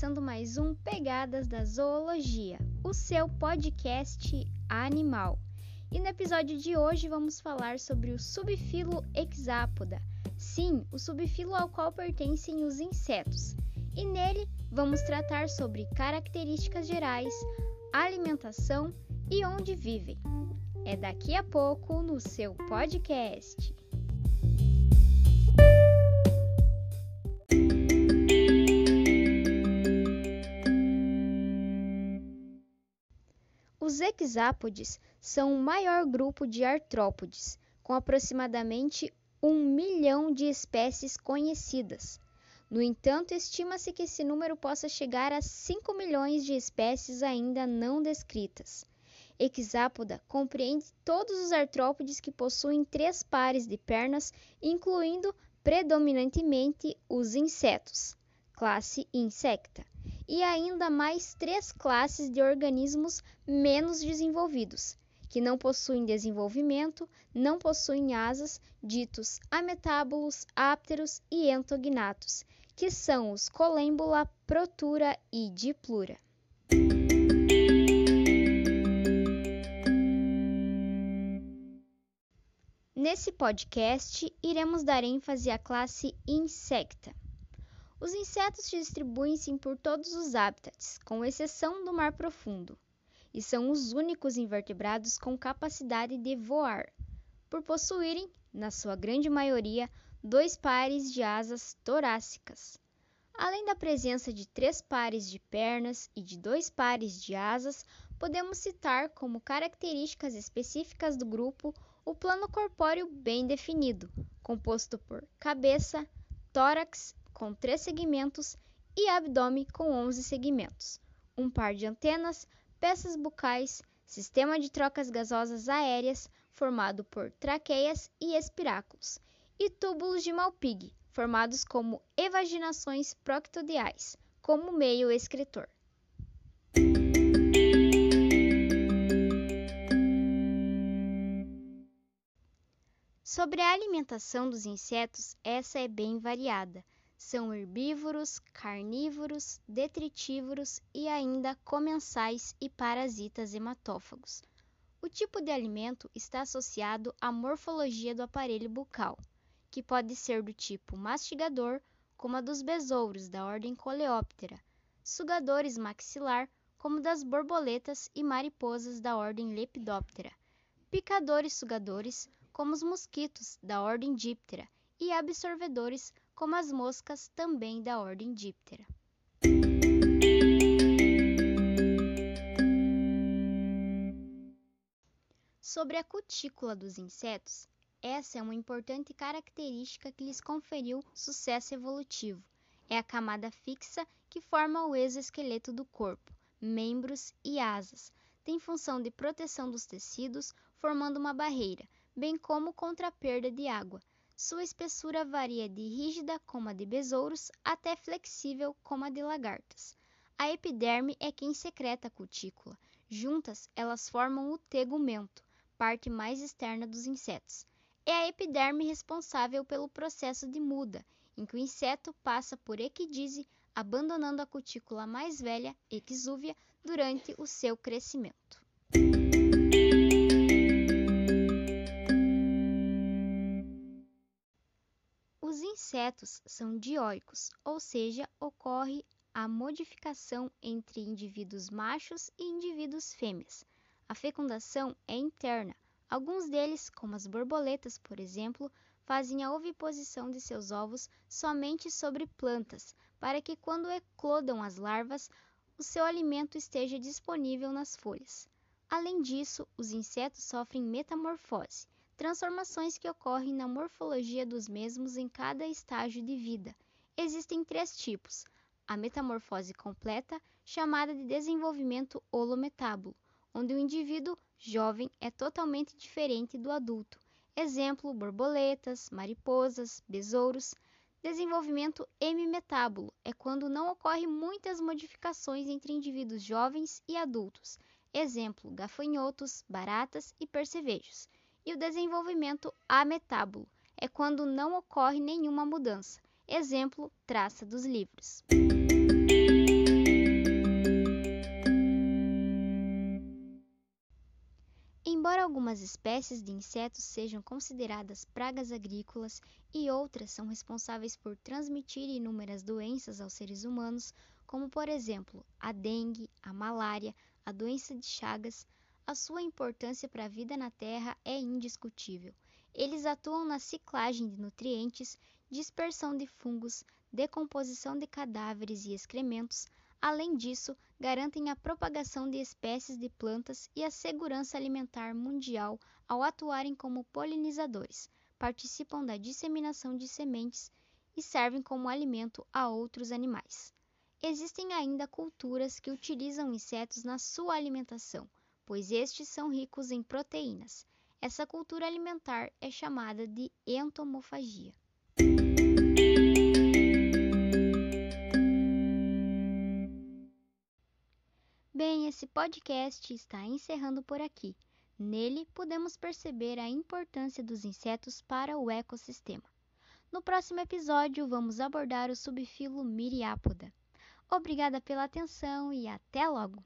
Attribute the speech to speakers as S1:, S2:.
S1: Começando mais um Pegadas da Zoologia, o seu podcast animal. E no episódio de hoje vamos falar sobre o subfilo Hexapoda. Sim, o subfilo ao qual pertencem os insetos. E nele vamos tratar sobre características gerais, alimentação e onde vivem. É daqui a pouco no seu podcast. Os hexápodes são o maior grupo de artrópodes, com aproximadamente um milhão de espécies conhecidas. No entanto, estima-se que esse número possa chegar a 5 milhões de espécies ainda não descritas. Hexápoda compreende todos os artrópodes que possuem três pares de pernas, incluindo predominantemente os insetos, classe Insecta e ainda mais três classes de organismos menos desenvolvidos, que não possuem desenvolvimento, não possuem asas, ditos ametábulos, ápteros e entognatos, que são os colêmbula, protura e diplura. Nesse podcast, iremos dar ênfase à classe Insecta. Os insetos distribuem-se por todos os hábitats, com exceção do mar profundo, e são os únicos invertebrados com capacidade de voar, por possuírem, na sua grande maioria, dois pares de asas torácicas. Além da presença de três pares de pernas e de dois pares de asas, podemos citar como características específicas do grupo o plano corpóreo bem definido, composto por cabeça, tórax com três segmentos e abdômen com 11 segmentos, um par de antenas, peças bucais, sistema de trocas gasosas aéreas formado por traqueias e espiráculos, e túbulos de Malpighi, formados como evaginações proctodiais, como meio excretor. Sobre a alimentação dos insetos, essa é bem variada são herbívoros, carnívoros, detritívoros e ainda comensais e parasitas hematófagos. O tipo de alimento está associado à morfologia do aparelho bucal, que pode ser do tipo mastigador, como a dos besouros da ordem Coleóptera, sugadores maxilar, como das borboletas e mariposas da ordem Lepidoptera, picadores sugadores, como os mosquitos da ordem Diptera, e absorvedores, como as moscas também da ordem Diptera. Sobre a cutícula dos insetos, essa é uma importante característica que lhes conferiu sucesso evolutivo. É a camada fixa que forma o exoesqueleto do corpo, membros e asas. Tem função de proteção dos tecidos, formando uma barreira, bem como contra a perda de água, sua espessura varia de rígida, como a de besouros, até flexível, como a de lagartas. A epiderme é quem secreta a cutícula. Juntas, elas formam o tegumento, parte mais externa dos insetos. É a epiderme responsável pelo processo de muda, em que o inseto passa por equidise, abandonando a cutícula mais velha, exúvia, durante o seu crescimento. Insetos são dioicos, ou seja, ocorre a modificação entre indivíduos machos e indivíduos fêmeas. A fecundação é interna. Alguns deles, como as borboletas, por exemplo, fazem a oviposição de seus ovos somente sobre plantas, para que quando eclodam as larvas, o seu alimento esteja disponível nas folhas. Além disso, os insetos sofrem metamorfose transformações que ocorrem na morfologia dos mesmos em cada estágio de vida. Existem três tipos: a metamorfose completa, chamada de desenvolvimento holometábulo, onde o indivíduo jovem é totalmente diferente do adulto. Exemplo: borboletas, mariposas, besouros. Desenvolvimento hemimetábulo é quando não ocorrem muitas modificações entre indivíduos jovens e adultos. Exemplo: gafanhotos, baratas e percevejos e o desenvolvimento ametábulo é quando não ocorre nenhuma mudança. Exemplo, traça dos livros. Embora algumas espécies de insetos sejam consideradas pragas agrícolas e outras são responsáveis por transmitir inúmeras doenças aos seres humanos, como por exemplo a dengue, a malária, a doença de Chagas, a sua importância para a vida na Terra é indiscutível. Eles atuam na ciclagem de nutrientes, dispersão de fungos, decomposição de cadáveres e excrementos, Além disso, garantem a propagação de espécies de plantas e a segurança alimentar mundial ao atuarem como polinizadores, participam da disseminação de sementes e servem como alimento a outros animais. Existem ainda culturas que utilizam insetos na sua alimentação, pois estes são ricos em proteínas. Essa cultura alimentar é chamada de entomofagia. Bem, esse podcast está encerrando por aqui. Nele, podemos perceber a importância dos insetos para o ecossistema. No próximo episódio, vamos abordar o subfilo Miriápoda. Obrigada pela atenção e até logo!